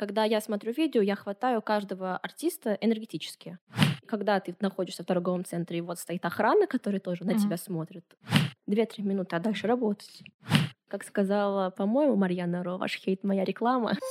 Когда я смотрю видео, я хватаю каждого артиста энергетически. Когда ты находишься в торговом центре, и вот стоит охрана, которая тоже на тебя смотрит, две-три минуты, а дальше работать. Как сказала, по-моему, Марьяна Ро, ваш хейт — моя реклама.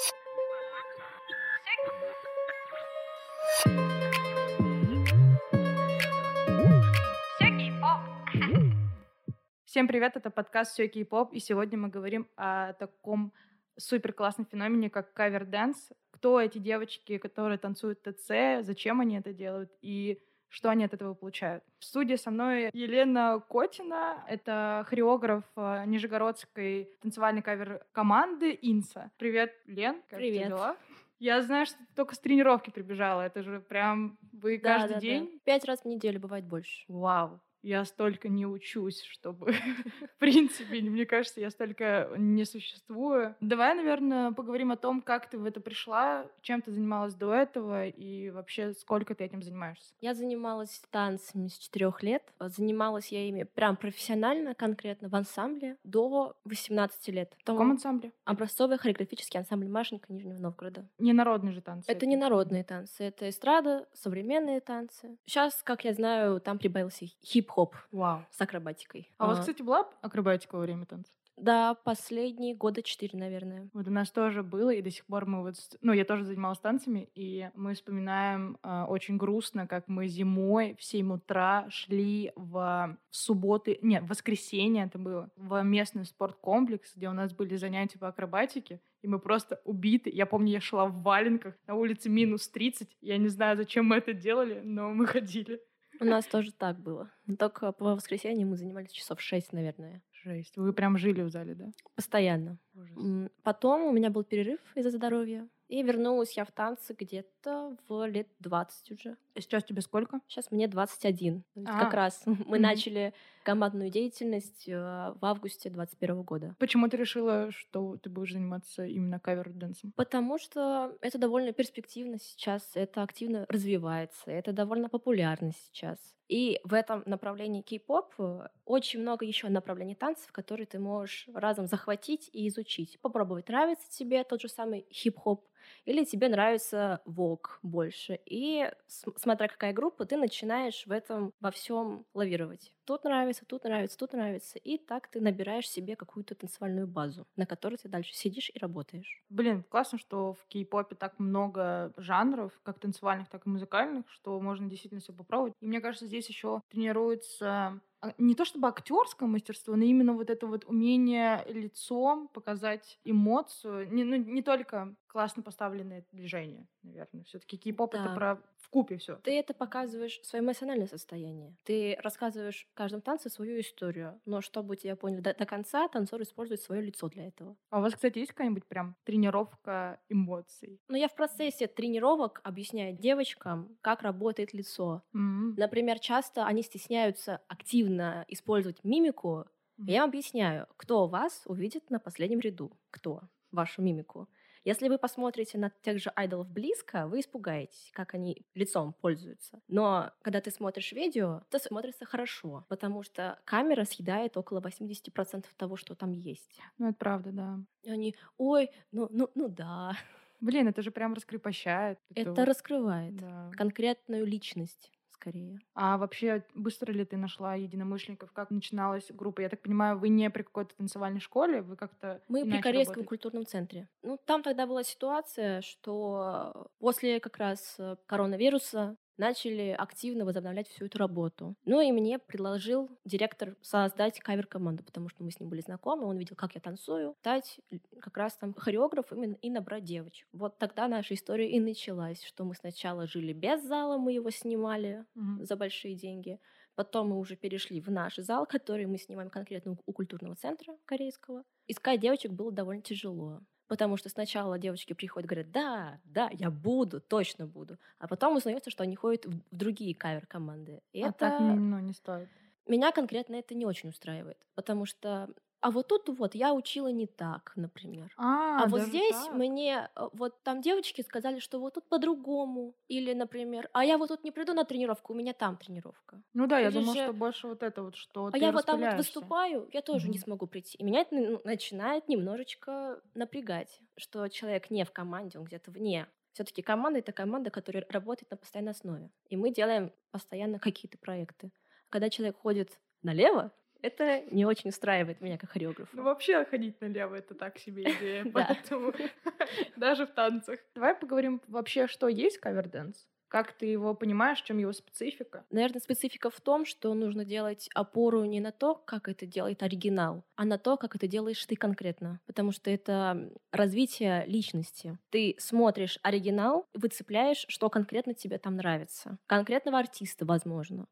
Всем привет, это подкаст «Все кей-поп», и сегодня мы говорим о таком супер классном феномене, как cover dance. Кто эти девочки, которые танцуют ТЦ, зачем они это делают и что они от этого получают. В студии со мной Елена Котина, это хореограф э, Нижегородской танцевальной кавер-команды «Инса». Привет, Лен, как Привет. тебе дела? Я знаю, что ты только с тренировки прибежала, это же прям вы каждый Да-да-да. день Пять раз в неделю, бывает больше. Вау, я столько не учусь, чтобы, в принципе, мне кажется, я столько не существую. Давай, наверное, поговорим о том, как ты в это пришла, чем ты занималась до этого и вообще сколько ты этим занимаешься. Я занималась танцами с четырех лет. Занималась я ими прям профессионально, конкретно в ансамбле до 18 лет. В каком ансамбле? Образцовый хореографический ансамбль Машенька Нижнего Новгорода. Не народные же танцы. Это не народные танцы, это эстрада, современные танцы. Сейчас, как я знаю, там прибавился хип-хоп Вау. с акробатикой. А у вас, А, кстати, была акробатика во время танца? Да, последние года четыре, наверное. Вот у нас тоже было, и до сих пор мы вот... Ну, я тоже занималась танцами, и мы вспоминаем э, очень грустно, как мы зимой в 7 утра шли в, в субботы... Нет, в воскресенье это было, в местный спорткомплекс, где у нас были занятия по акробатике, и мы просто убиты. Я помню, я шла в валенках, на улице минус 30. Я не знаю, зачем мы это делали, но мы ходили. У нас тоже так было. Только по воскресеньям мы занимались часов шесть, наверное. Жесть. Вы прям жили в зале, да? Постоянно. Ужас. Потом у меня был перерыв из-за здоровья. И вернулась я в танцы где-то в лет 20 уже. Сейчас тебе сколько? Сейчас мне 21. То есть А, Как раз мы мгм. начали командную деятельность э, в августе 21 года. Почему ты решила, что ты будешь заниматься именно кавер-дэнсом? Потому что это довольно перспективно сейчас, это активно развивается, это довольно популярно сейчас. И в этом направлении K-pop э, очень много еще направлений танцев, которые ты можешь разом захватить и изучить. Попробовать, нравится тебе тот же самый хип-хоп, или тебе нравится vogue больше. И с- смотря какая группа, ты начинаешь в этом во всем лавировать. Тут нравится, тут нравится, тут нравится. И так ты набираешь себе какую-то танцевальную базу, на которой ты дальше сидишь и работаешь. Блин, классно, что в кей-попе так много жанров, как танцевальных, так и музыкальных, что можно действительно все попробовать. И мне кажется, здесь еще тренируется а, не то чтобы актерское мастерство, но именно вот это вот умение лицом показать эмоцию. Не, ну, не только классно поставленное движение, наверное. Все-таки кей-поп это Да. про в купе все. Ты это показываешь свое эмоциональное состояние. Ты рассказываешь в каждом танце свою историю. Но чтобы тебя поняли до, до конца, танцор использует свое лицо для этого. А у вас, кстати, есть какая-нибудь прям тренировка эмоций? Но я в процессе тренировок объясняю девочкам, как работает лицо. М. Например, часто они стесняются активно использовать мимику. Мгм. Я им объясняю, кто вас увидит на последнем ряду. Кто? Вашу мимику. Если вы посмотрите на тех же айдолов близко, вы испугаетесь, как они лицом пользуются. Но когда ты смотришь видео, это смотрится хорошо, потому что камера съедает около 80% того, что там есть. Ну, это правда, да. И они, ой, ну, ну, ну да. Блин, это же прям раскрепощает. Это вот- раскрывает да. конкретную личность скорее. А вообще, быстро ли ты нашла единомышленников? Как начиналась группа? Я так понимаю, вы не при какой-то танцевальной школе, вы как-то Мы при Корейском работаете? культурном центре. Ну, там тогда была ситуация, что после как раз э, коронавируса начали активно возобновлять всю эту работу. Ну и мне предложил директор создать кавер-команду, потому что мы с ним были знакомы, он видел, как я танцую, стать как раз там хореограф именно и набрать девочек. Вот тогда наша история и началась, что мы сначала жили без зала, мы его снимали Мгм. за большие деньги. Потом мы уже перешли в наш зал, который мы снимаем конкретно у культурного центра корейского. Искать девочек было довольно тяжело. Потому что сначала девочки приходят и говорят, да, да, я буду, точно буду. А потом узнается, что они ходят в, другие кавер-команды. И А это так ну, не стоит. меня конкретно это не очень устраивает. Потому что а вот тут вот я учила не так, например. А, А вот здесь так? мне, э, вот там девочки сказали, что вот тут по-другому. Или, например, а я вот тут не приду на тренировку, у меня там тренировка. Ну да, я Или думала, же- что больше вот это вот, что А я вот там вот выступаю, я тоже не Мгм. смогу прийти. И меня это ну, начинает немножечко напрягать, что человек не в команде, он где-то вне. Все-таки команда это команда, которая работает на постоянной основе. И мы делаем постоянно какие-то проекты. Когда человек ходит налево, это не очень устраивает меня как хореографа. Ну, вообще ходить налево это так себе идея, поэтому даже в танцах. Давай поговорим вообще, что есть каверденс. Как ты его понимаешь, в чем его специфика? Наверное, специфика в том, что нужно делать опору не на то, как это делает оригинал, а на то, как это делаешь ты конкретно. Потому что это развитие личности. Ты смотришь оригинал, выцепляешь, что конкретно тебе там нравится. Конкретного артиста, возможно.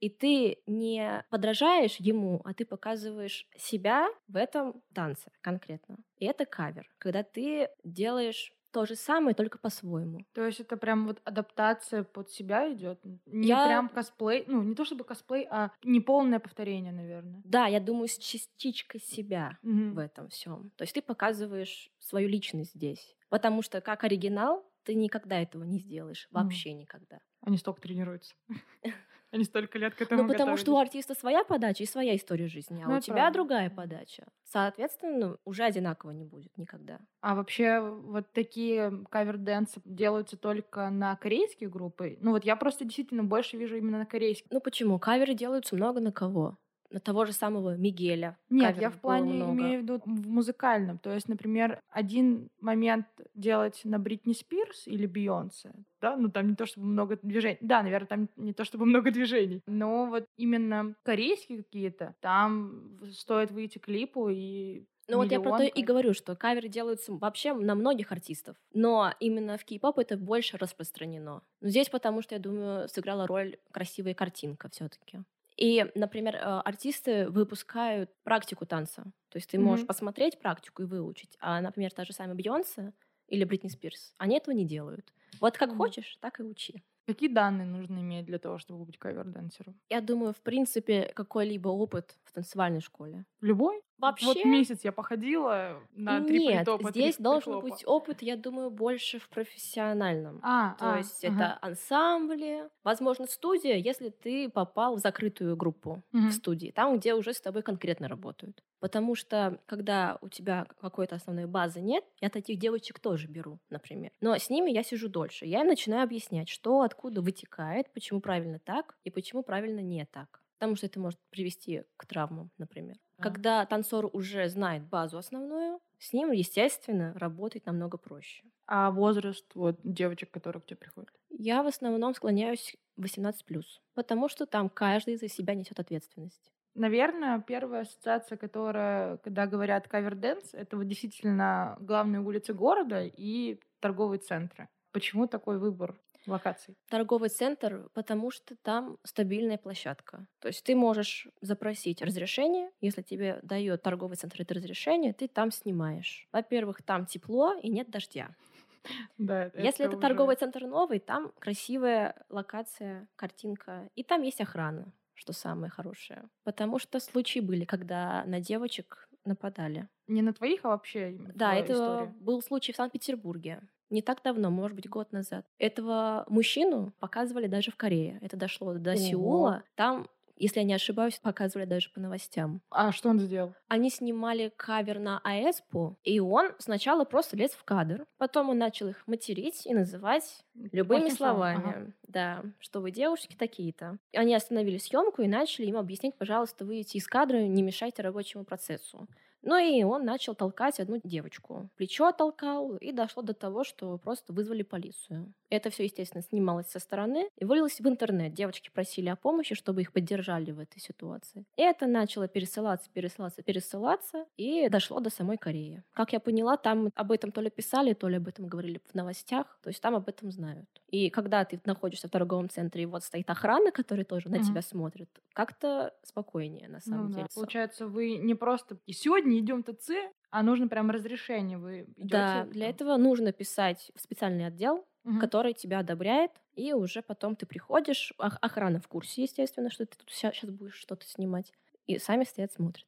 И ты не подражаешь ему, а ты показываешь себя в этом танце конкретно. И это кавер, когда ты делаешь то же самое, только по-своему. То есть это прям вот адаптация под себя идет? Не Я- прям косплей, ну не то чтобы косплей, а неполное повторение, наверное. Да, я думаю, с частичкой себя. Мгм. в этом всем. То есть ты показываешь свою личность здесь. Потому что как оригинал ты никогда этого не сделаешь. Вообще никогда. Они столько тренируются. Они столько лет к этому Ну, потому что у готовились. артиста своя подача и своя история жизни, а Ну, у тебя правда. другая подача. Соответственно, уже одинаково не будет никогда. А вообще вот такие кавер-дэнсы делаются только на корейские группы? Ну вот я просто действительно больше вижу именно на корейских. Ну почему? Каверы делаются много на кого? На того же самого Мигеля. Нет, я в плане много. имею в виду в музыкальном. То есть, например, один момент делать на Бритни Спирс или Бейонсе, да, ну там не то чтобы много движений. Да, наверное, там не то чтобы много движений. Но вот именно корейские какие-то, там стоит выйти клипу и Ну вот я про то и говорю, что каверы делаются вообще на многих артистов, но именно в кей-поп это больше распространено. Но здесь потому что, я думаю, сыграла роль красивая картинка все таки И, например, э, артисты выпускают практику танца. То есть ты можешь Мгм. посмотреть практику и выучить. А, например, та же самая Бейонсе или Бритни Спирс, они этого не делают. Вот как Мгм. хочешь, так и учи. Какие данные нужно иметь для того, чтобы быть кавер-дэнсером? Я думаю, в принципе, какой-либо опыт в танцевальной школе. Любой? Вообще, Вот месяц я походила на три нет, притопа, три здесь должен прихлопа. быть опыт, я думаю, больше в профессиональном. А, То а, есть ага. это ансамбли, возможно, студия, если ты попал в закрытую группу Мгм. в студии, там, где уже с тобой конкретно работают. Потому что, когда у тебя какой-то основной базы нет, я таких девочек тоже беру, например. Но с ними я сижу дольше. Я им начинаю объяснять, что откуда вытекает, почему правильно так и почему правильно не так. Потому что это может привести к травмам, например. А. Когда танцор уже знает базу основную, с ним, естественно, работать намного проще. А возраст вот девочек, которые к тебе приходят? Я в основном склоняюсь 18+, потому что там каждый за себя несет ответственность. Наверное, первая ассоциация, которая, когда говорят кавер-дэнс, это вот действительно главные улицы города и торговые центры. Почему такой выбор локаций? Торговый центр, потому что там стабильная площадка. То есть ты можешь запросить разрешение, если тебе дает торговый центр это разрешение, ты там снимаешь. Во-первых, там тепло и нет дождя. Да, Если это уже- торговый центр новый, там красивая локация, картинка, и там есть охрана, что самое хорошее. Потому что случаи были, когда на девочек нападали. Не на твоих, а вообще Да, это история. был случай в Санкт-Петербурге. Не так давно, может быть, год назад. Этого мужчину показывали даже в Корее. Это дошло до Ого. Сеула. Там, если я не ошибаюсь, показывали даже по новостям. А что он сделал? Они снимали кавер на АЭСПу, и он сначала просто лез в кадр. Потом он начал их материть и называть любыми словом, словами. ага. Да, что вы девушки такие-то. Они остановили съемку и начали ему объяснять, пожалуйста, выйдите из кадра, не мешайте рабочему процессу. Ну и он начал толкать одну девочку. Плечо толкал, и дошло до того, что просто вызвали полицию. Это все, естественно, снималось со стороны и вылилось в интернет. Девочки просили о помощи, чтобы их поддержали в этой ситуации. И это начало пересылаться, пересылаться, пересылаться, и дошло до самой Кореи. Как я поняла, там об этом то ли писали, то ли об этом говорили в новостях, то есть там об этом знают. И когда ты находишься в торговом центре, и вот стоит охрана, которая тоже на Мгм. тебя смотрит, как-то спокойнее на самом Ну да. деле. Получается, вы не просто «И сегодня идем ТЦ, а нужно прям разрешение. Вы идете Да, для этого нужно писать в специальный отдел, который тебя одобряет, и уже потом ты приходишь, ох- охрана в курсе, естественно, что ты тут сейчас будешь что-то снимать, и сами стоят, смотрят.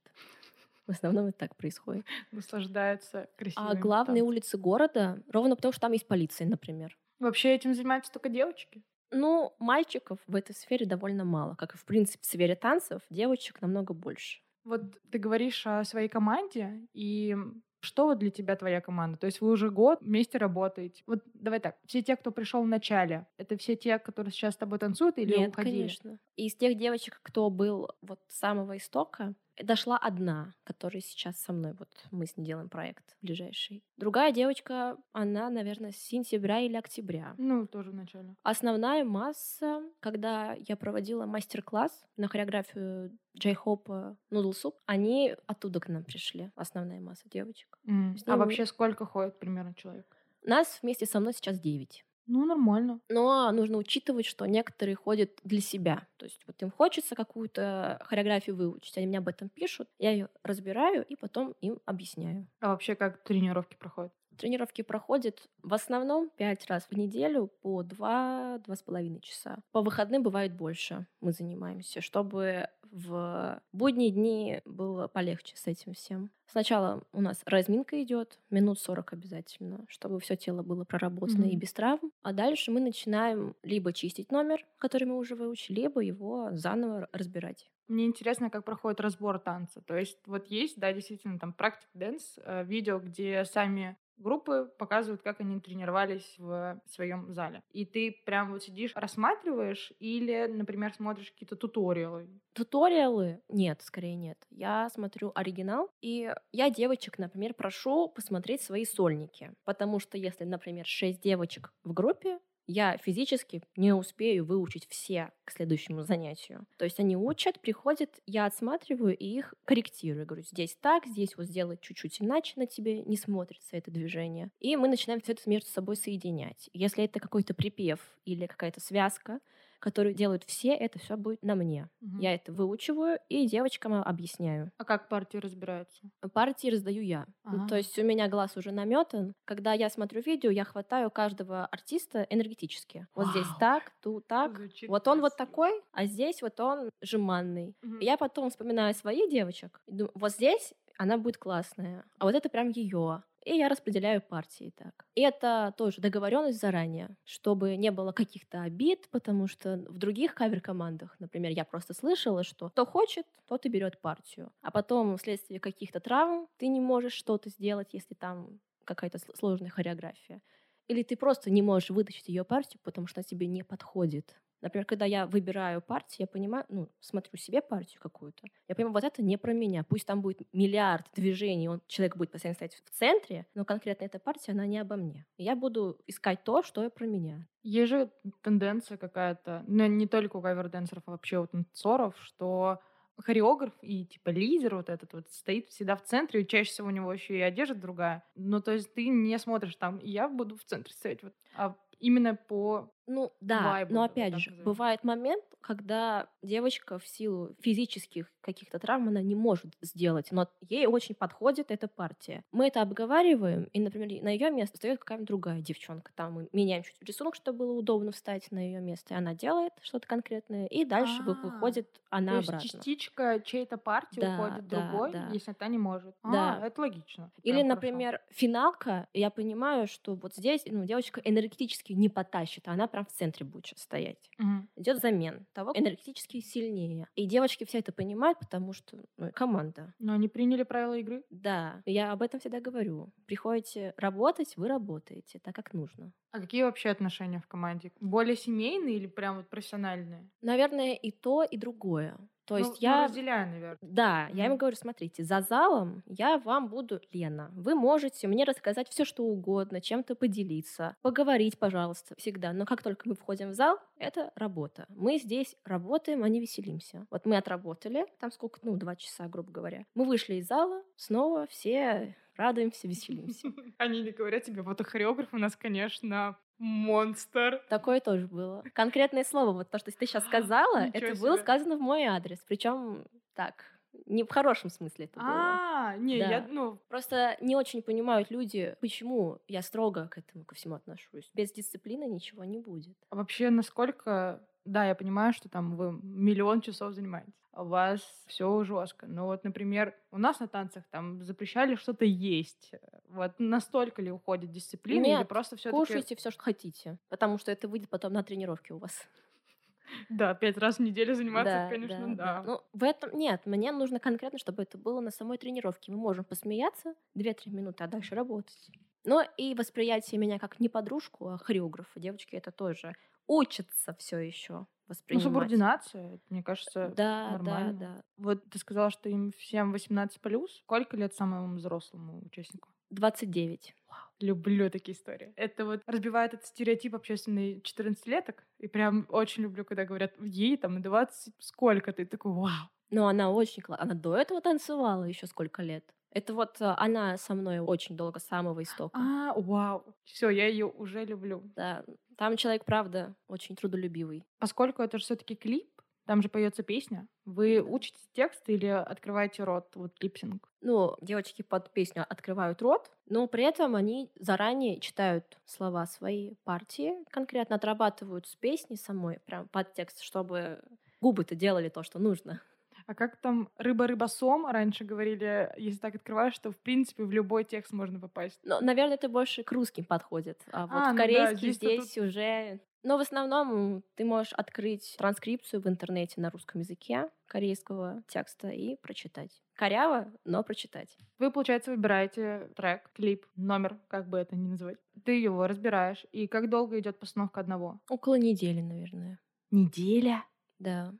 В основном это так происходит. Наслаждаются красивыми А главные танцами. улицы города, ровно потому что там есть полиция, например. Вообще этим занимаются только девочки? Ну, мальчиков в этой сфере довольно мало. Как и, в принципе, в сфере танцев, девочек намного больше. Вот ты говоришь о своей команде, и что вот для тебя твоя команда? То есть вы уже год вместе работаете. Вот давай так, все те, кто пришел в начале, это все те, которые сейчас с тобой танцуют или Нет, уходили? конечно. Из тех девочек, кто был вот с самого истока, дошла одна, которая сейчас со мной. Вот мы с ней делаем проект ближайший. Другая девочка, она, наверное, с сентября или октября. Ну, тоже в начале. Основная масса, когда я проводила мастер-класс на хореографию Джей-хопа Noodle Soup, они оттуда к нам пришли, основная масса девочек. С А вообще сколько ходит примерно человек? Нас вместе со мной сейчас 9. Ну, нормально. Но нужно учитывать, что некоторые ходят для себя. То есть вот им хочется какую-то хореографию выучить, они мне об этом пишут, я ее разбираю и потом им объясняю. А вообще как тренировки проходят? Тренировки проходят в основном 5 раз в неделю по 2-2,5 часа. По выходным бывает больше мы занимаемся, чтобы в будние дни было полегче с этим всем. Сначала у нас разминка идет, минут 40 обязательно, чтобы все тело было проработано и Мгм. без травм. А дальше мы начинаем либо чистить номер, который мы уже выучили, либо его заново разбирать. Мне интересно, как проходит разбор танца. То есть вот есть, да, действительно, там practice dance, э, видео, где сами группы показывают, как они тренировались в своем зале. И ты прям вот сидишь, рассматриваешь или, например, смотришь какие-то туториалы. Туториалы? Нет, скорее нет. Я смотрю оригинал, и я девочек, например, прошу посмотреть свои сольники. Потому что если, например, шесть девочек в группе, я физически не успею выучить все к следующему занятию. То есть они учат, приходят, я отсматриваю и их корректирую. Говорю, здесь так, здесь вот сделать чуть-чуть иначе на тебе не смотрится это движение. И мы начинаем все это между собой соединять. Если это какой-то припев или какая-то связка, которую делают все, это все будет на мне. Мгм. Я это выучиваю и девочкам объясняю. А как партии разбираются? Партии раздаю я. Ну, Ага. То есть у меня глаз уже наметан. Когда я смотрю видео, я хватаю каждого артиста энергетически. Вот здесь так, тут так. Звучит Вот он вот красиво. такой, а здесь вот он жеманный. И Я потом вспоминаю своих девочек. и думаю, вот здесь она будет классная, а вот это прям ее. И я распределяю партии так. И это тоже договоренность заранее, чтобы не было каких-то обид, потому что в других кавер-командах, например, я просто слышала, что кто хочет, тот и берет партию. А потом вследствие каких-то травм ты не можешь что-то сделать, если там какая-то сл- сложная хореография. Или ты просто не можешь вытащить ее партию, потому что она тебе не подходит. Например, когда я выбираю партию, я понимаю, ну, смотрю себе партию какую-то, я понимаю, вот это не про меня. Пусть там будет миллиард движений, он, человек будет постоянно стоять в центре, но конкретно эта партия, она не обо мне. Я буду искать то, что про меня. Есть же тенденция какая-то, ну, не только у каверденсеров, а вообще у танцоров, что хореограф и типа лидер вот этот вот стоит всегда в центре, и чаще всего у него еще и одежда другая. Ну, то есть ты не смотришь там, я буду в центре стоять, вот, а именно по... Ну да, Вайбу, но опять же, бывает момент, когда девочка в силу физических каких-то травм она не может сделать, но ей очень подходит эта партия. Мы это обговариваем, и, например, на ее место встает какая-нибудь другая девчонка. Там мы меняем чуть рисунок, чтобы было удобно встать на ее место, и она делает что-то конкретное, и дальше вы- А, выходит она то есть обратно. частичка чьей-то партии Да, уходит да, другой, да. если та не может. Да. А, это логично. Или, Прям хорошо. например, финалка, и я понимаю, что вот здесь ну, девочка энергетически не потащит, а она прям в центре будет сейчас стоять. Мгм. Идет замен того энергетически сильнее. И девочки все это понимают, потому что ну, команда. Но они приняли правила игры. Да, я об этом всегда говорю. Приходите работать, вы работаете так, как нужно. А какие вообще отношения в команде? Более семейные или прям вот профессиональные? Наверное, и то, и другое. То Ну, есть ну, я... разделяю, наверное. Да, я им говорю, смотрите, за залом я вам буду Лена. Вы можете мне рассказать все, что угодно, чем-то поделиться, поговорить, пожалуйста, всегда. Но как только мы входим в зал, это работа. Мы здесь работаем, а не веселимся. Вот мы отработали, там сколько, ну, два часа, грубо говоря. Мы вышли из зала, снова все радуемся, веселимся. Они не говорят тебе, вот хореограф у нас, конечно, монстр. Такое тоже было. Конкретное слово, вот то, что ты сейчас сказала, Ничего это было себе. сказано в мой адрес. Причем так, Не в хорошем смысле это было. А, не, Да. я, ну, Просто не очень понимают люди, почему я строго к этому ко всему отношусь. Без дисциплины ничего не будет. а вообще насколько... Да, я понимаю, что там вы миллион часов занимаетесь. а У вас все жестко. Но вот, например, у нас на танцах там запрещали что-то есть. Вот настолько ли уходит дисциплина или Нет, просто все-таки... Кушайте все, что хотите, потому что это выйдет потом на тренировке у вас. Да, пять раз в неделю заниматься, это, конечно, да. Ну, в этом нет, мне нужно конкретно, чтобы это было на самой тренировке. Мы можем посмеяться 2-3 минуты, а дальше работать. Но и восприятие меня как не подружку, а хореографа. Девочки это тоже учатся все еще Ну, воспринимать. субординация, это, мне кажется, Да, нормально. да, да. Вот ты сказала, что им всем 18 плюс. Сколько лет самому взрослому участнику? 29. Люблю такие истории. Это вот разбивает этот стереотип общественный 14-леток. И прям очень люблю, когда говорят, ей там 20 сколько ты? Такой, вау. Но она очень классная. Она до этого танцевала еще сколько лет. Это вот э, она со мной очень долго, с самого истока. А, вау. Все, я ее уже люблю. Да, там человек, правда, очень трудолюбивый. Поскольку это же все-таки клип, там же поется песня. Вы учите текст или открываете рот, вот липсинг? Ну, девочки под песню открывают рот, но при этом они заранее читают слова своей партии, конкретно отрабатывают с песни самой, прям под текст, чтобы губы-то делали то, что нужно. А как там рыба-рыба-сом раньше говорили, если так открываешь, что в принципе в любой текст можно попасть? Но, наверное, это больше к русским подходит. А вот А, ну да, корейский здесь-то здесь уже... Но в основном ты можешь открыть транскрипцию в интернете на русском языке корейского текста и прочитать. Коряво, но прочитать. Вы, получается, выбираете трек, клип, номер, как бы это ни называть. Ты его разбираешь. И как долго идет постановка одного? Около недели, наверное. Неделя? Да.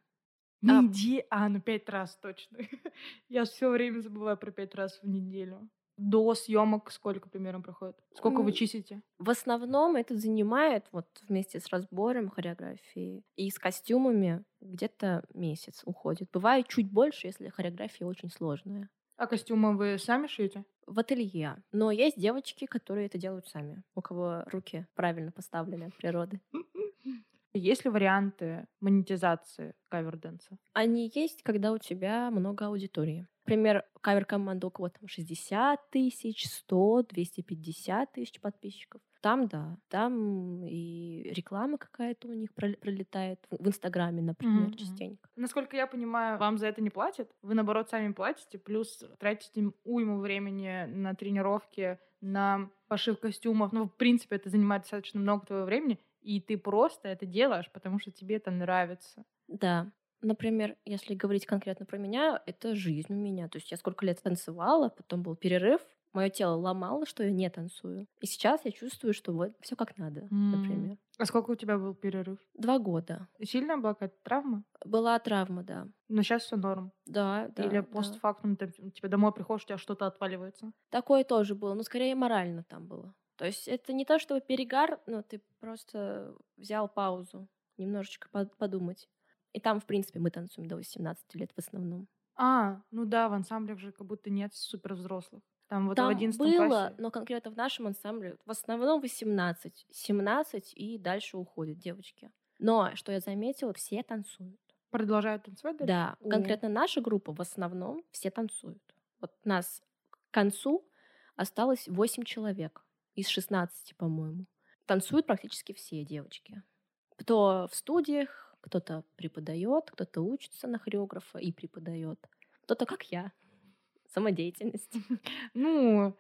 А. Неделя? А, ну пять раз точно. Я все время забываю про пять раз в неделю. До съемок сколько примерно проходит? Сколько вы чистите? В основном это занимает вот вместе с разбором хореографии и с костюмами где-то месяц уходит. Бывает чуть больше, если хореография очень сложная. А костюмы вы сами шьете? В ателье. Но есть девочки, которые это делают сами, у кого руки правильно поставлены от природы. Есть ли варианты монетизации каверденса? Они есть, когда у тебя много аудитории. Например, кавер-команда у кого там 60 тысяч, 100, 250 тысяч подписчиков. Там, да, там и реклама какая-то у них прол- пролетает в Инстаграме, например, мгм. частенько. Насколько я понимаю, вам за это не платят. Вы, наоборот, сами платите, плюс тратите уйму времени на тренировки, на пошив костюмов. Ну, в принципе, это занимает достаточно много твоего времени, и ты просто это делаешь, потому что тебе это нравится. Да. Например, если говорить конкретно про меня, это жизнь у меня. То есть я сколько лет танцевала, потом был перерыв, мое тело ломало, что я не танцую. И сейчас я чувствую, что вот все как надо, М. например. А сколько у тебя был перерыв? Два года. Сильная была какая-то травма? Была травма, да. Но сейчас все норм. Да, да. Или да. постфактум ты, тебе домой приходишь, у тебя что-то отваливается. Такое тоже было, но скорее морально там было. То есть это не то, чтобы перегар, но ты просто взял паузу, немножечко под- подумать. И там, в принципе, мы танцуем до 18 лет в основном. А, ну да, в ансамблях же как будто нет супер взрослых. Там вот в Там 11 было, классе. но конкретно в нашем ансамбле в основном 18, 17 и дальше уходят девочки. Но, что я заметила, все танцуют. Продолжают танцевать дальше? Да, О. конкретно наша группа в основном все танцуют. Вот нас к концу осталось 8 человек из 16, по-моему. Танцуют практически все девочки. Кто в студиях, кто-то преподает, кто-то учится на хореографа и преподает. Кто-то, как я, самодеятельность. Ну,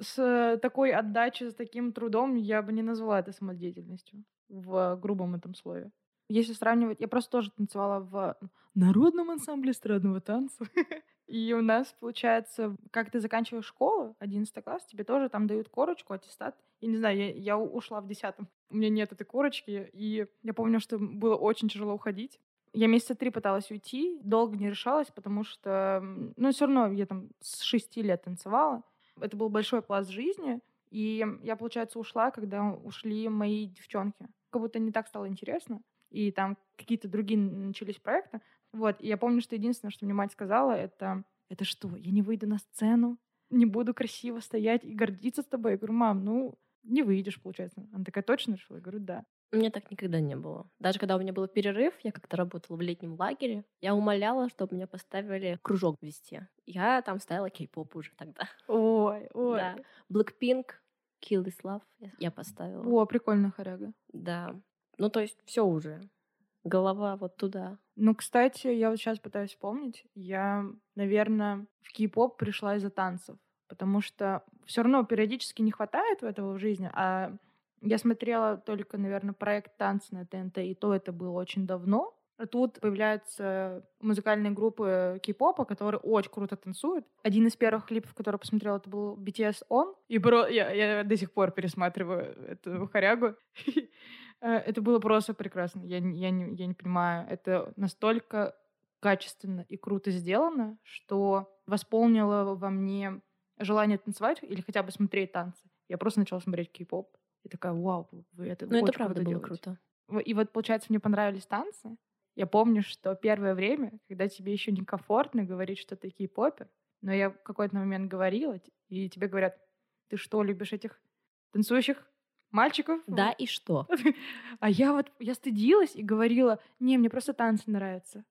с такой отдачей, с таким трудом я бы не назвала это самодеятельностью в грубом этом слове. Если сравнивать, я просто тоже танцевала в народном ансамбле эстрадного танца. И у нас, получается, как ты заканчиваешь школу, 11 класс, тебе тоже там дают корочку, аттестат. Я не знаю, я, я ушла в 10 У меня нет этой корочки, и я помню, что было очень тяжело уходить. Я месяца три пыталась уйти, долго не решалась, потому что, ну, все равно я там с шести лет танцевала. Это был большой пласт жизни, и я, получается, ушла, когда ушли мои девчонки. Как будто не так стало интересно, и там какие-то другие начались проекты. Вот, и я помню, что единственное, что мне мать сказала, это «Это что, я не выйду на сцену? Не буду красиво стоять и гордиться с тобой?» Я говорю, «Мам, ну, не выйдешь, получается. Она такая, точно решила? Я говорю, да. У меня так никогда не было. Даже когда у меня был перерыв, я как-то работала в летнем лагере, я умоляла, чтобы меня поставили кружок вести. Я там ставила кей-поп уже тогда. Ой, ой. Да. Blackpink, Kill This Love я поставила. О, прикольная хоряга. Да. Ну, то есть все уже. Голова вот туда. Ну, кстати, я вот сейчас пытаюсь вспомнить. Я, наверное, в кей-поп пришла из-за танцев. Потому что все равно периодически не хватает этого в жизни, а я смотрела только, наверное, проект «Танцы» на ТНТ, и то это было очень давно. А тут появляются музыкальные группы кей-попа, которые очень круто танцуют. Один из первых клипов, который я посмотрела, это был BTS On. И бро, я, я до сих пор пересматриваю эту хорягу. Э, это было просто прекрасно. Я, я, не, я не понимаю, это настолько качественно и круто сделано, что восполнило во мне желание танцевать или хотя бы смотреть танцы. Я просто начала смотреть кей-поп. И такая, вау, вы это Ну, это правда было делаете. круто. И вот, получается, мне понравились танцы. Я помню, что первое время, когда тебе еще некомфортно говорить, что ты кей-попер, но я в какой-то момент говорила, и тебе говорят, ты что, любишь этих танцующих мальчиков? Да, и что? А я вот, я стыдилась и говорила, не, мне просто танцы нравятся.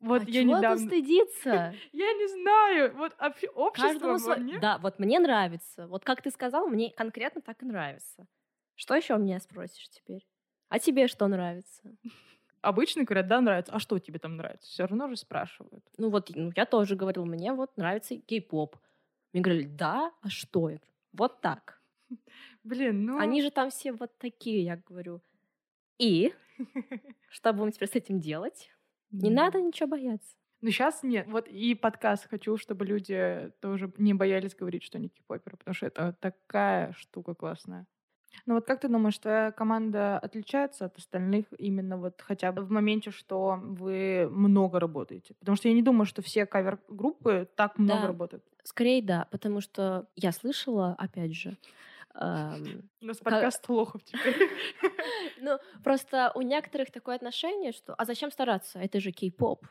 Вот а я чего недавно... стыдиться? я не знаю. Вот общество Каждому во мне... Да, вот мне нравится. Вот как ты сказал, мне конкретно так и нравится. Что еще мне спросишь теперь? А тебе что нравится? Обычно говорят, да, нравится. А что тебе там нравится? Все равно же спрашивают. Ну вот, ну, я тоже говорил, мне вот нравится кей-поп. Мне говорили, да, а что? Я вот так. Блин, ну... Они же там все вот такие, я говорю. И? Что будем теперь с этим делать? Не надо ничего бояться. Ну, сейчас нет. Вот и подкаст хочу, чтобы люди тоже не боялись говорить, что они кей-поперы, потому что это такая штука классная. Ну вот как ты думаешь, твоя команда отличается от остальных именно вот хотя бы в моменте, что вы много работаете? Потому что я не думаю, что все кавер-группы так много да. работают. Скорее да, потому что я слышала, опять же, у нас подкаст Лохов теперь. Ну, просто у некоторых такое отношение, что «а зачем стараться? Это же кей-поп».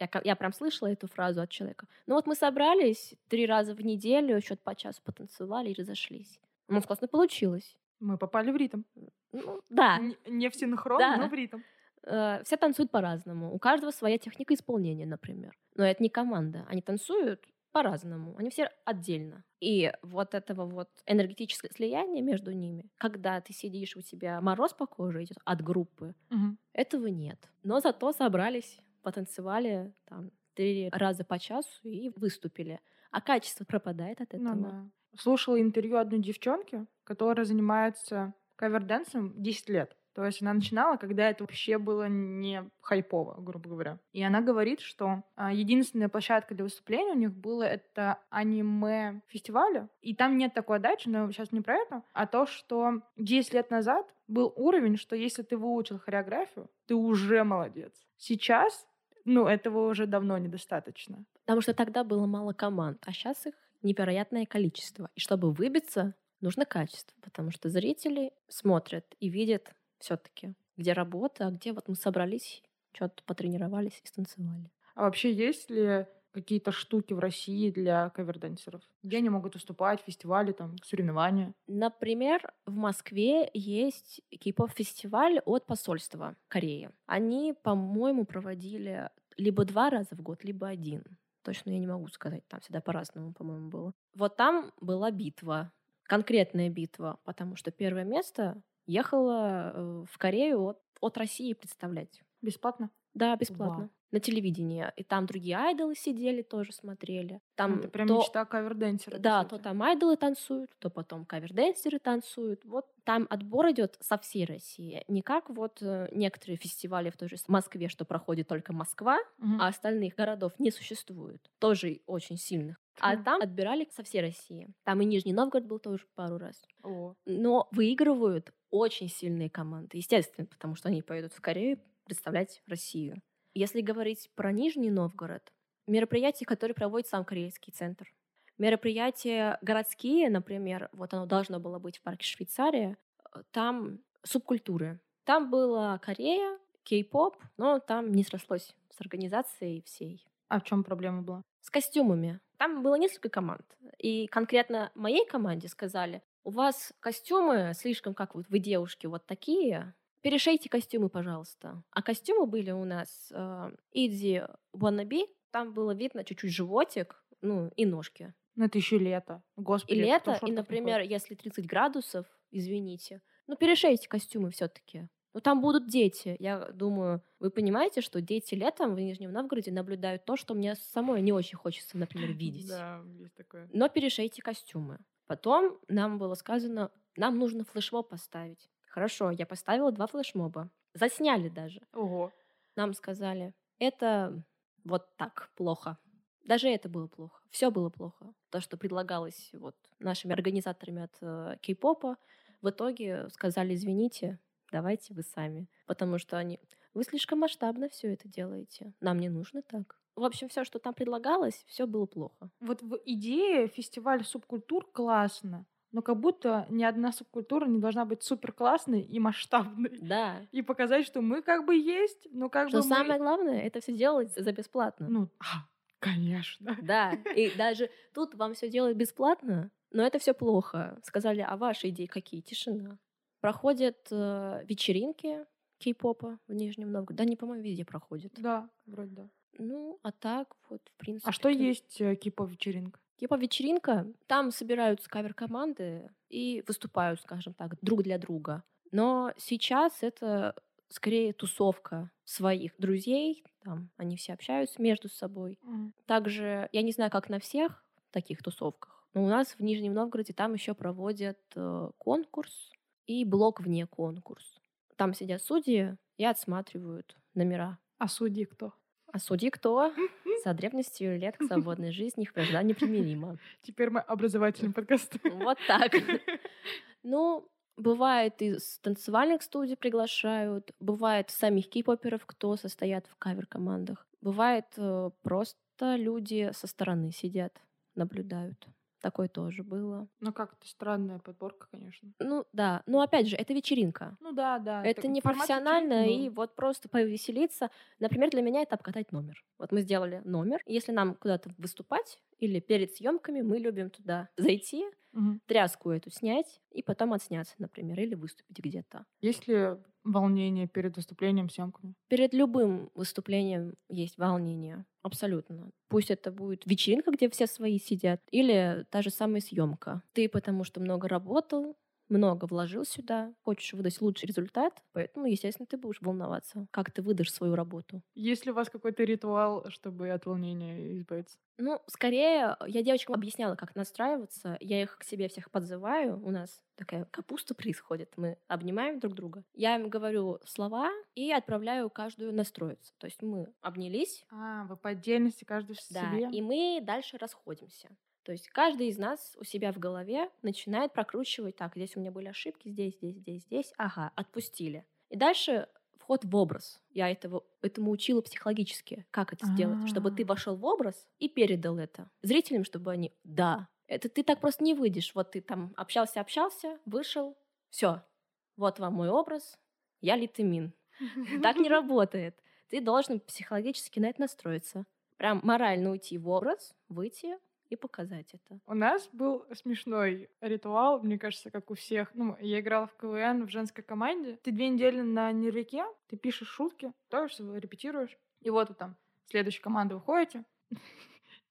Я, я прям слышала эту фразу от человека. Ну вот мы собрались три раза в неделю, что-то по часу потанцевали и разошлись. У нас классно получилось. Мы попали в ритм. Ну, да. Н- не в синхрон, да. но в ритм. Э, все танцуют по-разному. У каждого своя техника исполнения, например. Но это не команда. Они танцуют по-разному. Они все отдельно. И вот этого вот энергетическое слияние между ними, когда ты сидишь, у тебя мороз по коже идет от группы, угу. этого нет. Но зато собрались, потанцевали там три раза по часу и выступили. А качество пропадает от ну этого. Ну, да. Слушала интервью одной девчонки, которая занимается каверденсом 10 лет. То есть она начинала, когда это вообще было не хайпово, грубо говоря. И она говорит, что а, единственная площадка для выступления у них было это аниме-фестиваля. И там нет такой дачи, но сейчас не про это, а то, что 10 лет назад был уровень, что если ты выучил хореографию, ты уже молодец. Сейчас, ну, этого уже давно недостаточно. Потому что тогда было мало команд, а сейчас их невероятное количество. И чтобы выбиться, нужно качество, потому что зрители смотрят и видят все-таки, где работа, а где вот мы собрались, что-то потренировались и станцевали. А вообще есть ли какие-то штуки в России для кавердансеров? Где они могут выступать, фестивали, там, соревнования? Например, в Москве есть кей-поп-фестиваль от посольства Кореи. Они, по-моему, проводили либо два раза в год, либо один. Точно я не могу сказать, там всегда по-разному, по-моему, было. Вот там была битва, конкретная битва, потому что первое место ехала э, в Корею от, от России представлять. Бесплатно? Да, бесплатно. Вау. На телевидении. И там другие айдолы сидели, тоже смотрели. Там Это прям то... мечта каверденсера. Да, то там айдолы танцуют, то потом каверденсеры танцуют. Вот там отбор идет со всей России. Не как вот э, некоторые фестивали в той же Москве, что проходит только Москва, угу. а остальных городов не существует. Тоже очень сильных. А там отбирали со всей России. Там и Нижний Новгород был тоже пару раз. О. Но выигрывают очень сильные команды. Естественно, потому что они поедут в Корею представлять Россию. Если говорить про Нижний Новгород, мероприятия, которые проводит сам Корейский центр. Мероприятия городские, например, вот оно должно было быть в парке Швейцария, там субкультуры. Там была Корея, кей-поп, но там не срослось с организацией всей. А в чем проблема была? С костюмами. Там было несколько команд. И конкретно моей команде сказали, у вас костюмы слишком, как вот вы девушки, вот такие, перешейте костюмы, пожалуйста. А костюмы были у нас э, Иди Wannabe, там было видно чуть-чуть животик, ну, и ножки. Ну, это еще лето. Господи, и лето, и, например, ходит? если 30 градусов, извините, ну, перешейте костюмы все-таки. Ну, там будут дети. Я думаю, вы понимаете, что дети летом в Нижнем Новгороде наблюдают то, что мне самой не очень хочется, например, видеть. Да, есть такое. Но перешейте костюмы. Потом нам было сказано, нам нужно флешмоб поставить. Хорошо, я поставила два флешмоба. Засняли даже. Ого. Нам сказали, это вот так плохо. Даже это было плохо. Все было плохо. То, что предлагалось вот нашими организаторами от э, кей-попа, в итоге сказали, извините, давайте вы сами. Потому что они, вы слишком масштабно все это делаете. Нам не нужно так. В общем, все, что там предлагалось, все было плохо. Вот в идее фестиваль субкультур классно, но как будто ни одна субкультура не должна быть супер классной и масштабной. Да. И показать, что мы как бы есть, но как Но бы мы- самое главное, это все делать за бесплатно. Ну, а, конечно. Да, и даже тут вам все делают бесплатно, но это все плохо. Сказали, а ваши идеи какие? Тишина. Проходят э, вечеринки кей-попа в Нижнем Новгороде. Да, они, по-моему, везде проходят. Да, вроде да. Ну, а так вот, в принципе. А что то- есть э, кипов вечеринка? Типа вечеринка, там собираются кавер-команды и выступают, скажем так, друг для друга. Но сейчас это скорее тусовка своих друзей, там они все общаются между собой. Также, я не знаю, как на всех таких тусовках, но у нас в Нижнем Новгороде там еще проводят э, конкурс и блок вне конкурс. Там сидят судьи и отсматривают номера. А судьи кто? А судьи кто? За древностью лет к свободной жизни их вражда непримирима. Теперь мы образовательный подкаст. Вот так. Ну, бывает из танцевальных студий приглашают, бывает самих кей-поперов, кто состоят в кавер-командах. Бывает э, просто люди со стороны сидят, наблюдают. Такое тоже было. Ну как, это странная подборка, конечно. Ну да, но опять же, это вечеринка. Ну да, да. Это не формат профессионально, и вот просто повеселиться. Например, для меня это обкатать номер. Вот мы сделали номер. Если нам куда-то выступать или перед съемками, мы любим туда зайти, Мгм. тряску эту снять и потом отсняться, например, или выступить где-то. Есть ли волнение перед выступлением, съемками? Перед любым выступлением есть волнение. Абсолютно. Пусть это будет вечеринка, где все свои сидят, или та же самая съемка. Ты потому что много работал, много вложил сюда, хочешь выдать лучший результат, поэтому, естественно, ты будешь волноваться, как ты выдашь свою работу. Есть ли у вас какой-то ритуал, чтобы от волнения избавиться? Ну, скорее, я девочкам объясняла, как настраиваться. Я их к себе всех подзываю. У нас такая капуста происходит. Мы обнимаем друг друга. Я им говорю слова и отправляю каждую настроиться. То есть мы обнялись, А, вы по отдельности, каждый в да, себе? и мы дальше расходимся. То есть каждый из нас у себя в голове начинает прокручивать, так, здесь у меня были ошибки, здесь, здесь, здесь, здесь, ага, отпустили. И дальше вход в образ. Я этого, этому учила психологически, как это сделать, чтобы ты А. вошел в образ и передал это зрителям, чтобы они, да, это ты так просто не выйдешь. Вот ты там общался, общался, вышел, все, вот вам мой образ, я литамин. Так не работает. Ты должен психологически на это настроиться. Прям морально уйти в образ, выйти и показать это. У нас был смешной ритуал, мне кажется, как у всех. Ну, я играла в КВН в женской команде. Ты две недели на нервике, ты пишешь шутки, готовишься, репетируешь. И вот вы там, следующая команда выходите.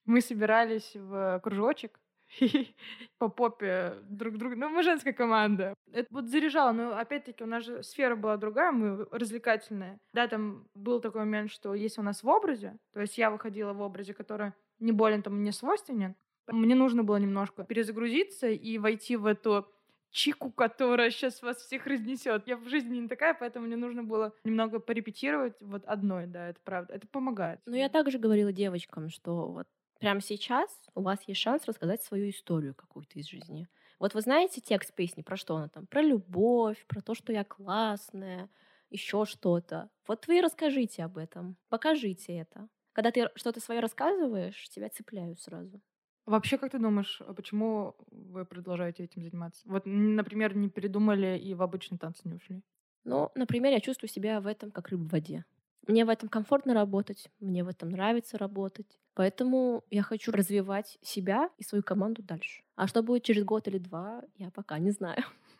Мы собирались в кружочек по попе друг друга. Ну, мы женская команда. Это вот заряжало, но опять-таки у нас же сфера была другая, мы развлекательная. Да, там был такой момент, что если у нас в образе, то есть я выходила в образе, который не более там мне свойственен, мне нужно было немножко перезагрузиться и войти в эту чику, которая сейчас вас всех разнесет. Я в жизни не такая, поэтому мне нужно было немного порепетировать вот одной, да, это правда. Это помогает. Но я также говорила девочкам, что вот прямо сейчас у вас есть шанс рассказать свою историю какую-то из жизни. Вот вы знаете текст песни, про что она там? Про любовь, про то, что я классная, еще что-то. Вот вы расскажите об этом, покажите это. Когда ты что-то свое рассказываешь, тебя цепляют сразу. Вообще, как ты думаешь, а почему вы продолжаете этим заниматься? Вот, например, не передумали и в обычный танцы не ушли. Ну, например, я чувствую себя в этом как рыба в воде. Мне в этом комфортно работать, мне в этом нравится работать. Поэтому я хочу развивать себя и свою команду дальше. А что будет через год или два, я пока не знаю.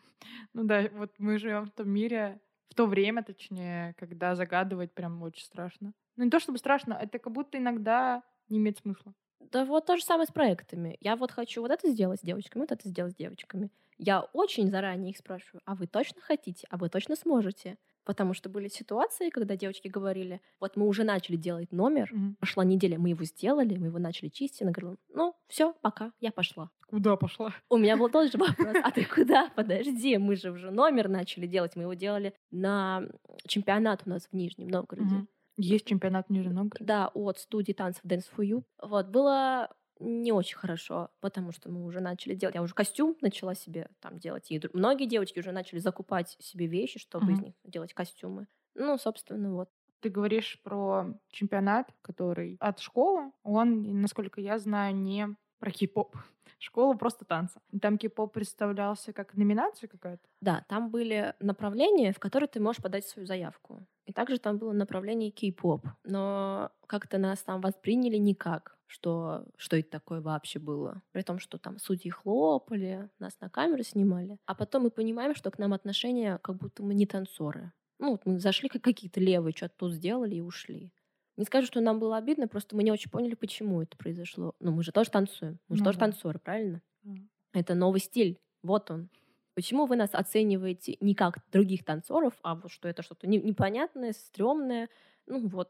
Ну да, вот мы живем в том мире, в то время, точнее, когда загадывать прям очень страшно. Ну не то чтобы страшно, это как будто иногда не имеет смысла. Да вот то же самое с проектами. Я вот хочу вот это сделать с девочками, вот это сделать с девочками. Я очень заранее их спрашиваю, а вы точно хотите? А вы точно сможете? Потому что были ситуации, когда девочки говорили, вот мы уже начали делать номер, Мгм. прошла неделя, мы его сделали, мы его начали чистить. Она говорила, ну, все, пока, я пошла. Куда пошла? У меня был тот же вопрос, а ты куда? Подожди, мы же уже номер начали делать. Мы его делали на чемпионат у нас в Нижнем Новгороде. Мгм. Есть чемпионат в Нижнем Новгороде? Да, от студии танцев Dance for You. Вот, было не очень хорошо, потому что мы уже начали делать, я уже костюм начала себе там делать, и многие девочки уже начали закупать себе вещи, чтобы из Мгм. них делать костюмы. Ну, собственно, вот. Ты говоришь про чемпионат, который от школы. Он, насколько я знаю, не про кей-поп. Школа просто танца. Там кей-поп представлялся как номинация какая-то. Да, там были направления, в которые ты можешь подать свою заявку. И также там было направление кей-поп. Но как-то нас там восприняли никак, что, что это такое вообще было. При том, что там судьи хлопали, нас на камеру снимали. А потом мы понимаем, что к нам отношение, как будто мы не танцоры. Ну, вот мы зашли, как какие-то левые, что-то тут сделали и ушли. Не скажу, что нам было обидно, просто мы не очень поняли, почему это произошло. Ну, мы же тоже танцуем. Мы же Ну тоже да. танцоры, правильно? Мгм. Это новый стиль. Вот он. Почему вы нас оцениваете не как других танцоров, а вот что это что-то не- непонятное, стрёмное? Ну вот.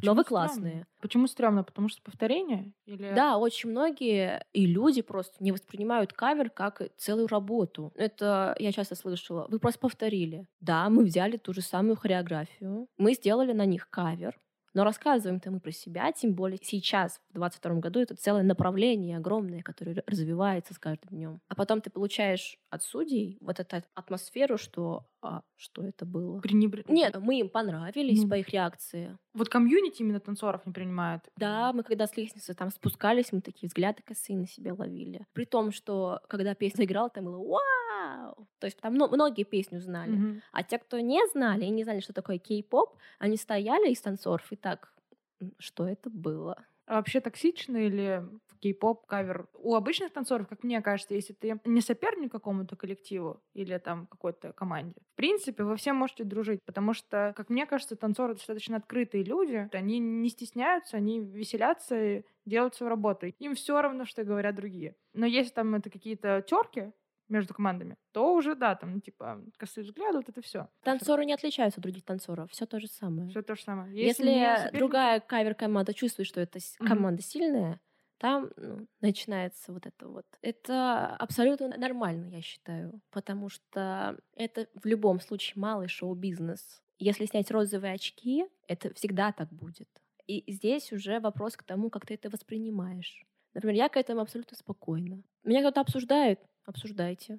Но вы стрёмно? классные. Почему стрёмно? Потому что повторение? Или... Да, очень многие и люди просто не воспринимают кавер как целую работу. Это я часто слышала. Вы просто повторили. Да, мы взяли ту же самую хореографию, мы сделали на них кавер, но рассказываем-то мы про себя, тем более сейчас, в 22 году, это целое направление огромное, которое развивается с каждым днем. А потом ты получаешь от судей вот эту атмосферу, что а, что это было? Пренебр- Нет, мы им понравились Ну. по их реакции. Вот комьюнити именно танцоров не принимает. Да, мы когда с лестницы там спускались, мы такие взгляды косые на себя ловили. При том, что когда песня играла, там было «Вау!» То есть там мно- многие песню знали. Мгм. А те, кто не знали и не знали, что такое кей-поп, они стояли из танцоров и так, «М, что это было? А вообще токсично или кей-поп кавер? У обычных танцоров, как мне кажется, если ты не соперник какому-то коллективу или там какой-то команде, в принципе, вы все можете дружить, потому что, как мне кажется, танцоры достаточно открытые люди, они не стесняются, они веселятся и делают свою работу. Им все равно, что говорят другие. Но если там это какие-то терки между командами, то уже, да, там, типа, косые взгляды, вот это все. Танцоры не отличаются от других танцоров, все то же самое. Все то же самое. Если, соперник- другая кавер-команда чувствует, что эта Мгм. команда сильная, там ну, начинается вот это вот. Это абсолютно нормально, я считаю, потому что это в любом случае малый шоу-бизнес. Если снять розовые очки, это всегда так будет. И здесь уже вопрос к тому, как ты это воспринимаешь. Например, я к этому абсолютно спокойна. Меня кто-то обсуждает, обсуждайте.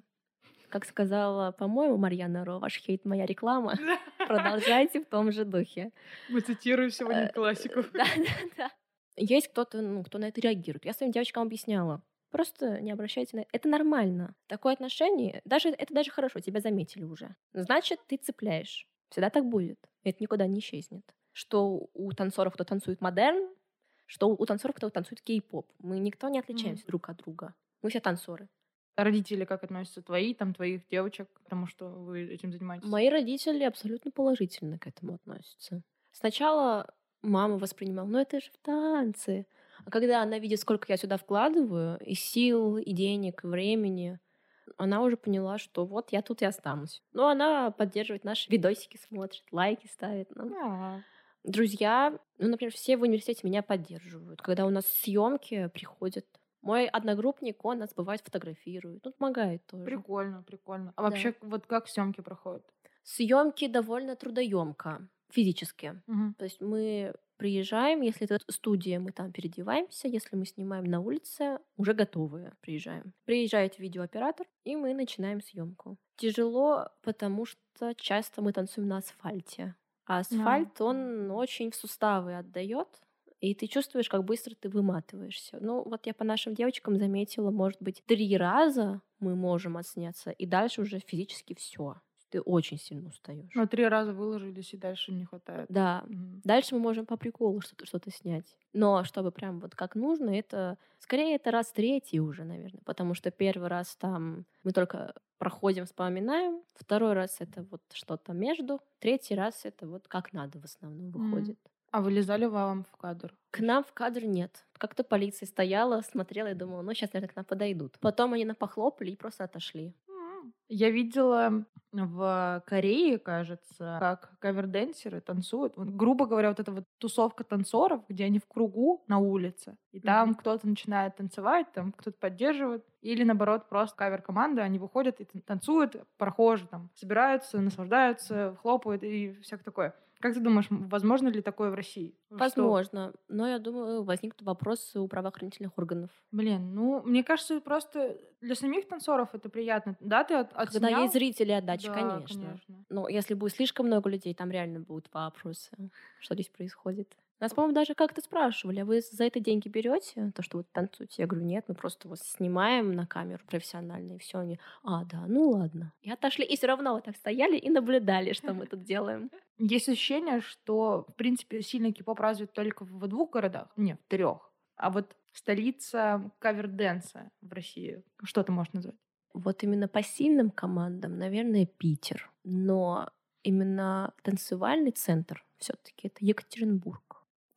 Как сказала, по-моему, Марьяна Ро, ваш хейт — моя реклама. Продолжайте в том же духе. Мы цитируем сегодня Э, классиков. Да, да, да. Есть кто-то, ну, кто на это реагирует. Я своим девочкам объясняла. Просто не обращайте на это. нормально. Такое отношение, даже это даже хорошо, тебя заметили уже. Значит, ты цепляешь. Всегда так будет. Это никуда не исчезнет. Что у танцоров, кто танцует модерн, что у танцоров, кто танцует кей-поп. Мы никто не отличаемся друг от друга. Мы все танцоры. Родители как относятся твои, там, твоих девочек, потому что вы этим занимаетесь? Мои родители абсолютно положительно к этому относятся. Сначала мама воспринимала, ну это же в танцы. А когда она видит, сколько я сюда вкладываю, и сил, и денег, и времени, она уже поняла, что вот я тут и останусь. Ну, она поддерживает наши видосики, смотрит, лайки ставит. Ну, А, друзья, ну, например, все в университете меня поддерживают. Когда у нас съемки приходят, мой одногруппник, он нас бывает фотографирует, ну, помогает тоже. Прикольно, прикольно. А Да. вообще, вот как съемки проходят? Съемки довольно трудоемко физически. То есть мы приезжаем, если это студия, мы там переодеваемся, если мы снимаем на улице, уже готовые приезжаем. Приезжает видеооператор, и мы начинаем съемку. Тяжело, потому что часто мы танцуем на асфальте. А асфальт, он очень в суставы отдает, и ты чувствуешь, как быстро ты выматываешься. Ну, вот я по нашим девочкам заметила, может быть, три раза мы можем отсняться, и дальше уже физически все. Ты очень сильно устаешь. Но три раза выложились, и дальше не хватает. Да. Мгм. Дальше мы можем по приколу что-то что снять. Но чтобы прям вот как нужно, это скорее это раз третий уже, наверное. Потому что первый раз там мы только проходим, вспоминаем. Второй раз это вот что-то между. Третий раз это вот как надо в основном выходит. А вылезали вам в кадр? К нам в кадр нет. Как-то полиция стояла, смотрела и думала, ну сейчас, наверное, к нам подойдут. Потом они напохлопали и просто отошли. Я видела в Корее, кажется, как каверденсеры танцуют. Вот, грубо говоря, вот эта вот тусовка танцоров, где они в кругу на улице, и там Мгм. кто-то начинает танцевать, там кто-то поддерживает, или наоборот просто кавер-команда, они выходят и тан- танцуют, прохожие там собираются, наслаждаются, хлопают и всякое такое. Как ты думаешь, возможно ли такое в России? Что- Возможно. Но я думаю, возникнут вопросы у правоохранительных органов. Блин, ну, мне кажется, просто для самих танцоров это приятно. Да, ты от, Когда отснял? есть зрители отдачи, Да, конечно. конечно. Но если будет слишком много людей, там реально будут вопросы, что здесь происходит. Нас, по-моему, даже как-то спрашивали, а вы за это деньги берете, то, что вы танцуете? Я говорю, нет, мы просто вот снимаем на камеру профессионально, и все. Они, а, да, ну ладно. И отошли, и все равно вот так стояли и наблюдали, что мы тут делаем. Есть ощущение, что, в принципе, сильный кей-поп развит только в двух городах, не, в трех. А вот столица каверденса в России, что ты можешь назвать? Вот именно по сильным командам, наверное, Питер. Но именно танцевальный центр все-таки это Екатеринбург.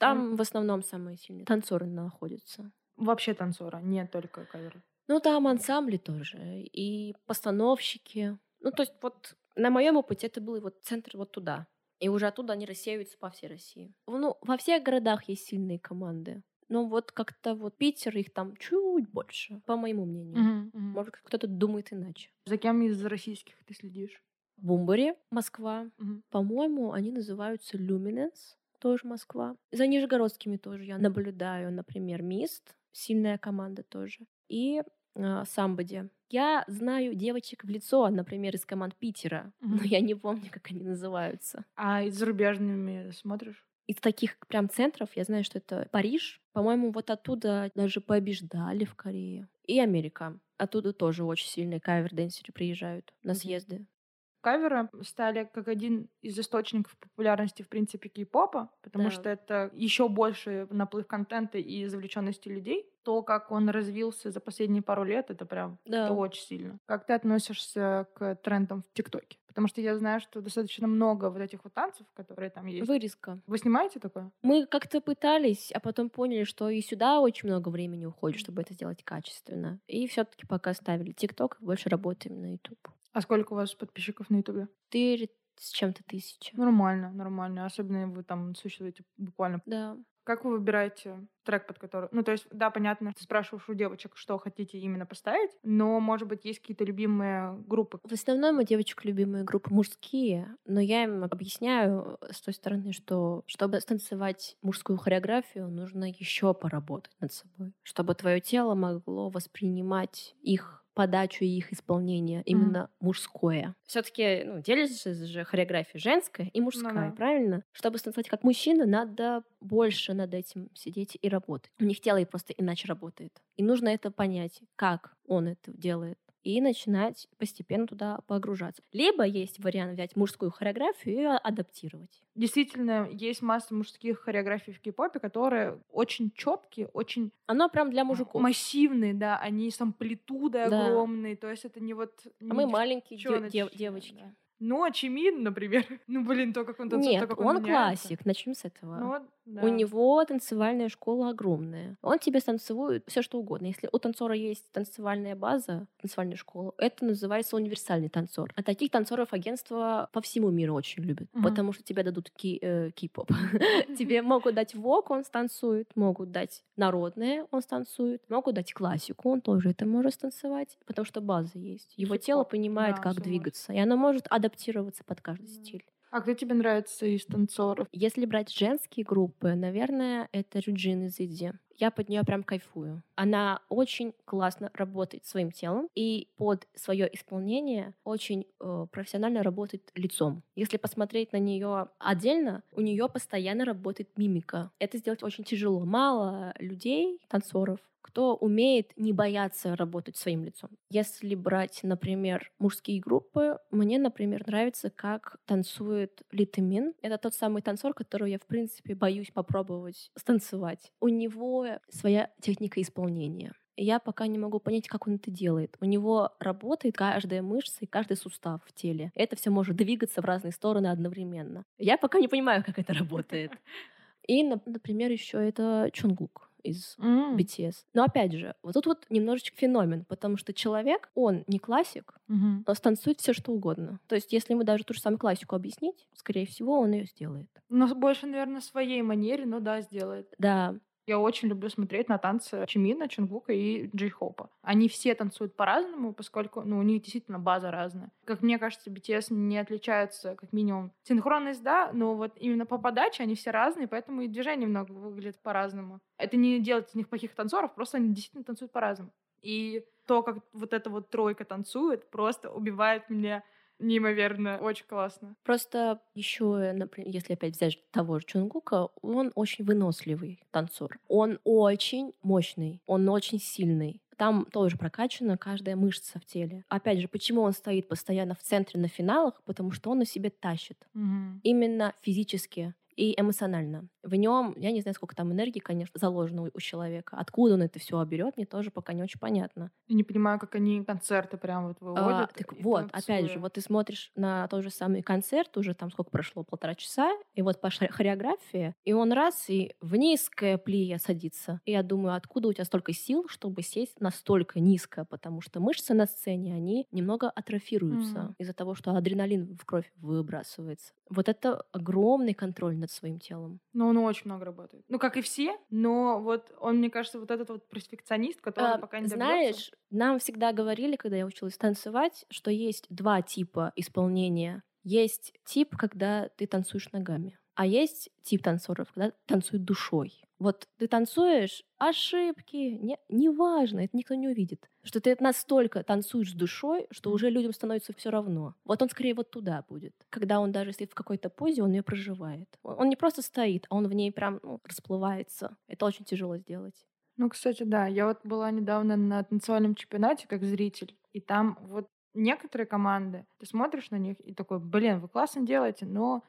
Там в основном самые сильные танцоры находятся. Вообще танцора, не только кавер. Ну, там ансамбли тоже, и постановщики. Ну, то есть вот на моем опыте это был вот центр вот туда. И уже оттуда они рассеиваются по всей России. Ну, во всех городах есть сильные команды. Но вот как-то вот Питер, их там чуть больше, по моему мнению. Может, кто-то думает иначе. За кем из российских ты следишь? Бумбари, Москва. Мгм. По-моему, они называются Luminance, тоже Москва. За нижегородскими тоже я наблюдаю, например, Мист, сильная команда тоже. И а, Самбоди. Я знаю девочек в лицо, например, из команд Питера, но Мгм. я не помню, как они называются. А и зарубежными смотришь? Из таких прям центров я знаю, что это Париж. По-моему, вот оттуда даже побеждали в Корее. И Америка. Оттуда тоже очень сильные кавер-денсеры приезжают на съезды. Каверы стали как один из источников популярности, в принципе, кей-попа, потому Да. что это еще больше наплыв контента и завлеченности людей. То, как он развился за последние пару лет, это прям Да. это очень сильно. Как ты относишься к трендам в ТикТоке? Потому что я знаю, что достаточно много вот этих вот танцев, которые там есть. Вырезка. Вы снимаете такое? Мы как-то пытались, а потом поняли, что и сюда очень много времени уходит, чтобы это сделать качественно. И все-таки пока оставили ТикТок, больше работаем на YouTube. А сколько у вас подписчиков на Ютубе? Четыре с чем-то тысячи. Нормально, нормально. Особенно вы там существуете буквально. Да. Как вы выбираете трек, под который... Ну, то есть, да, понятно, ты спрашиваешь у девочек, что хотите именно поставить, но, может быть, есть какие-то любимые группы. В основном у девочек любимые группы мужские, но я им объясняю с той стороны, что чтобы станцевать мужскую хореографию, нужно еще поработать над собой, чтобы твое тело могло воспринимать их подачу и их исполнение именно мужское. Все-таки ну, делится же хореография женская и мужская, да. правильно? Чтобы станцевать как мужчина, надо больше над этим сидеть и работать. У них тело и просто иначе работает. И нужно это понять, как он это делает и начинать постепенно туда погружаться. Либо есть вариант взять мужскую хореографию и а- адаптировать. Действительно, есть масса мужских хореографий в кей-попе, которые очень четкие, очень Оно прям для мужиков. массивные, да, они с амплитудой Да. огромные, то есть это не вот... А не мы маленькие дев- девочки. да. Ну, а Чимин, например, ну, блин, то, как он танцует, Нет, то, как он, он классик. Начнем с этого. Ну, да. У него танцевальная школа огромная. Он тебе станцевует все что угодно. Если у танцора есть танцевальная база, танцевальная школа, это называется универсальный танцор. А таких танцоров агентства по всему миру очень любят, Мгм. потому что тебе дадут ки- э, кей-поп. Тебе могут дать вок, он станцует, могут дать народное, он станцует, могут дать классику, он тоже это может станцевать, потому что база есть. Его тело понимает, как двигаться, и оно может адаптироваться под каждый стиль. А кто тебе нравится из танцоров? Если брать женские группы, наверное, это Рюджин из Иди. Я под нее прям кайфую. Она очень классно работает своим телом и под свое исполнение очень э, профессионально работает лицом. Если посмотреть на нее отдельно, у нее постоянно работает мимика. Это сделать очень тяжело. Мало людей, танцоров, кто умеет не бояться работать своим лицом. Если брать, например, мужские группы, мне, например, нравится, как танцует Литамин. Это тот самый танцор, которого я, в принципе, боюсь попробовать станцевать. У него своя техника исполнения. Я пока не могу понять, как он это делает. У него работает каждая мышца и каждый сустав в теле. Это все может двигаться в разные стороны одновременно. Я пока не понимаю, как это работает. И, например, еще это Чунгук из mm. BTS. Но опять же, вот тут вот немножечко феномен, потому что человек, он не классик, mm-hmm. но станцует все что угодно. То есть, если ему даже ту же самую классику объяснить, скорее всего, он ее сделает. Но больше, наверное, своей манере, но да, сделает. Да. Я очень люблю смотреть на танцы Чимина, Чунгука и Джей Хопа. Они все танцуют по-разному, поскольку ну, у них действительно база разная. Как мне кажется, BTS не отличаются, как минимум. Синхронность, да, но вот именно по подаче они все разные, поэтому и движение много выглядит по-разному. Это не делает из них плохих танцоров, просто они действительно танцуют по-разному. И то, как вот эта вот тройка танцует, просто убивает меня неимоверно, очень классно. Просто еще, например, если опять взять того же Чунгука, он очень выносливый танцор. Он очень мощный, он очень сильный. Там тоже прокачана каждая мышца в теле. Опять же, почему он стоит постоянно в центре на финалах? Потому что он на себе тащит. Угу. Именно физически и эмоционально. В нем, я не знаю, сколько там энергии, конечно, заложено у, человека. Откуда он это все берет, мне тоже пока не очень понятно. Я не понимаю, как они концерты прям вот выводят. А, так вот, опять же, вот ты смотришь на тот же самый концерт, уже там сколько прошло, полтора часа, и вот пошла хореография, и он раз и в низкое плия садится. И я думаю, откуда у тебя столько сил, чтобы сесть настолько низко, потому что мышцы на сцене, они немного атрофируются mm. из-за того, что адреналин в кровь выбрасывается. Вот это огромный контроль над своим телом. Но он очень много работает. Ну, как и все, но вот он, мне кажется, вот этот вот перфекционист, который а, пока не Знаешь, нам всегда говорили, когда я училась танцевать, что есть два типа исполнения. Есть тип, когда ты танцуешь ногами, а есть тип танцоров, когда танцуют душой. Вот ты танцуешь, ошибки, не, неважно, это никто не увидит. Что ты настолько танцуешь с душой, что уже людям становится все равно. Вот он скорее вот туда будет. Когда он даже стоит в какой-то позе, он ее проживает. Он не просто стоит, а он в ней прям ну, расплывается. Это очень тяжело сделать. Ну, кстати, да. Я вот была недавно на танцевальном чемпионате как зритель, и там вот некоторые команды, ты смотришь на них и такой, блин, вы классно делаете, но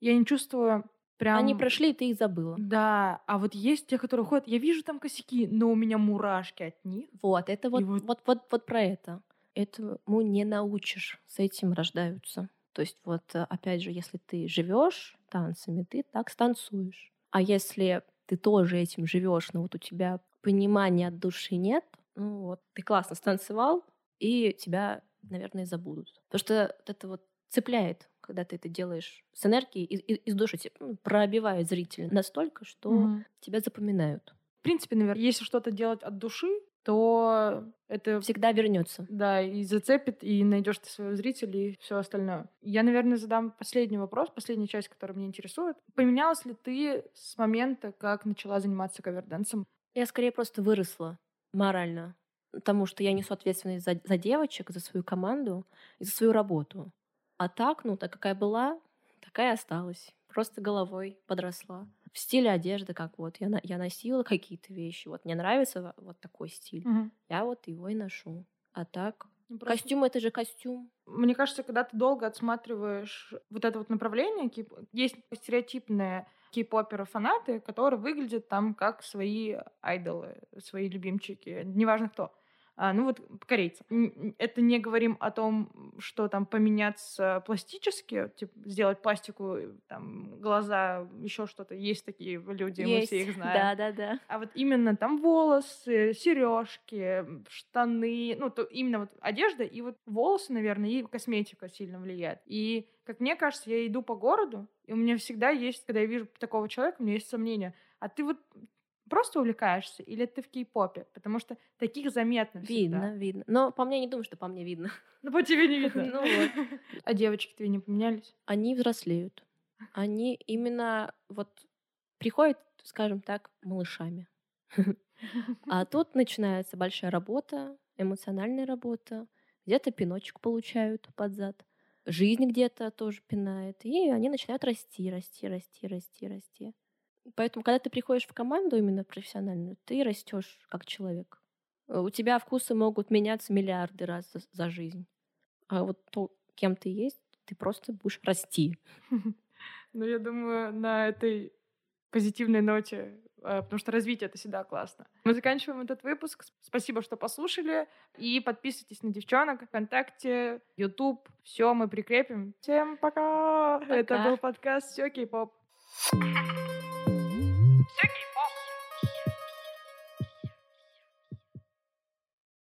я не чувствую прям... Они прошли, и ты их забыла. Да, а вот есть те, которые ходят, я вижу там косяки, но у меня мурашки от них. Вот, это вот, вот... вот, вот, вот про это. Этому не научишь, с этим рождаются. То есть вот, э, опять же, если ты живешь танцами, ты так станцуешь. А если ты тоже этим живешь, но вот у тебя понимания от души нет, ну вот, ты классно станцевал, и тебя, наверное, забудут. Потому что это вот цепляет когда ты это делаешь с энергией и, и, из души, типа, ну, пробивает зрителя настолько, что mm тебя запоминают. В принципе, наверное, если что-то делать от души, то это всегда вернется. Да, и зацепит, и найдешь ты своего зрителя и все остальное. Я, наверное, задам последний вопрос, последняя часть, которая меня интересует. Поменялась ли ты с момента, как начала заниматься каверденсом? Я скорее просто выросла морально, потому что я несу ответственность за, за девочек, за свою команду и за свою работу. А так, ну, так какая была, такая осталась. Просто головой подросла. В стиле одежды, как вот я, я носила какие-то вещи. Вот мне нравится вот такой стиль. Угу. Я вот его и ношу. А так, ну, Просто... Костюм это же костюм. Мне кажется, когда ты долго отсматриваешь вот это вот направление, есть стереотипные кей-поперы фанаты, которые выглядят там как свои айдолы, свои любимчики, неважно кто. А, ну вот корейцы. Это не говорим о том, что там поменяться пластически, типа сделать пластику, там глаза, еще что-то. Есть такие люди, Есть. мы все их знаем. Да, да, да. А вот именно там волосы, сережки, штаны, ну то именно вот одежда и вот волосы, наверное, и косметика сильно влияет. И как мне кажется, я иду по городу, и у меня всегда есть, когда я вижу такого человека, у меня есть сомнения. А ты вот просто увлекаешься или ты в кей-попе? Потому что таких заметно Видно, всегда. видно. Но по мне не думаю, что по мне видно. Ну, по тебе не видно. Ну вот. А девочки твои не поменялись? Они взрослеют. Они именно вот приходят, скажем так, малышами. А тут начинается большая работа, эмоциональная работа. Где-то пиночек получают под зад. Жизнь где-то тоже пинает. И они начинают расти, расти, расти, расти, расти. Поэтому, когда ты приходишь в команду именно профессиональную, ты растешь как человек. У тебя вкусы могут меняться миллиарды раз за, за жизнь. А вот то, кем ты есть, ты просто будешь расти. Ну, я думаю, на этой позитивной ноте, э, потому что развитие — это всегда классно. Мы заканчиваем этот выпуск. Спасибо, что послушали. И подписывайтесь на девчонок ВКонтакте, YouTube. Все мы прикрепим. Всем пока! пока. Это был подкаст «Все кей-поп».